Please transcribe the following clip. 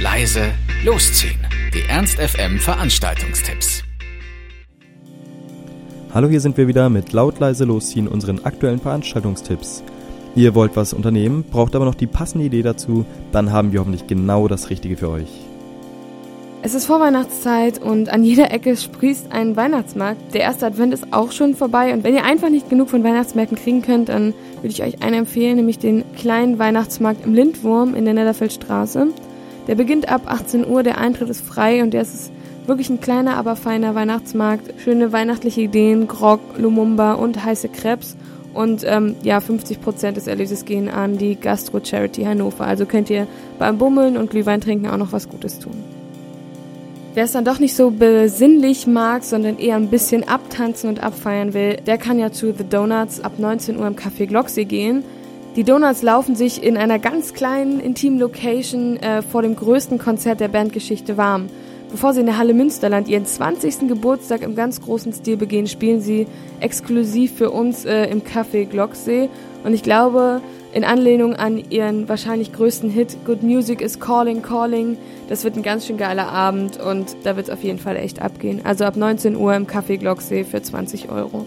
leise, losziehen. Die Ernst FM Veranstaltungstipps. Hallo, hier sind wir wieder mit laut leise losziehen unseren aktuellen Veranstaltungstipps. Ihr wollt was unternehmen, braucht aber noch die passende Idee dazu, dann haben wir hoffentlich genau das Richtige für euch. Es ist Vorweihnachtszeit und an jeder Ecke sprießt ein Weihnachtsmarkt. Der erste Advent ist auch schon vorbei und wenn ihr einfach nicht genug von Weihnachtsmärkten kriegen könnt, dann würde ich euch einen empfehlen, nämlich den kleinen Weihnachtsmarkt im Lindwurm in der Netterfeldstraße. Der beginnt ab 18 Uhr, der Eintritt ist frei und der ist wirklich ein kleiner, aber feiner Weihnachtsmarkt. Schöne weihnachtliche Ideen, Grog, Lumumba und heiße Krebs. Und ähm, ja, 50% des Erlöses gehen an die Gastro Charity Hannover. Also könnt ihr beim Bummeln und Glühwein trinken auch noch was Gutes tun. Wer es dann doch nicht so besinnlich mag, sondern eher ein bisschen abtanzen und abfeiern will, der kann ja zu The Donuts ab 19 Uhr im Café Glocksee gehen. Die Donuts laufen sich in einer ganz kleinen, intimen Location äh, vor dem größten Konzert der Bandgeschichte warm. Bevor sie in der Halle Münsterland ihren 20. Geburtstag im ganz großen Stil begehen, spielen sie exklusiv für uns äh, im Café Glocksee. Und ich glaube, in Anlehnung an ihren wahrscheinlich größten Hit Good Music is Calling, Calling. Das wird ein ganz schön geiler Abend und da wird es auf jeden Fall echt abgehen. Also ab 19 Uhr im Café Glocksee für 20 Euro.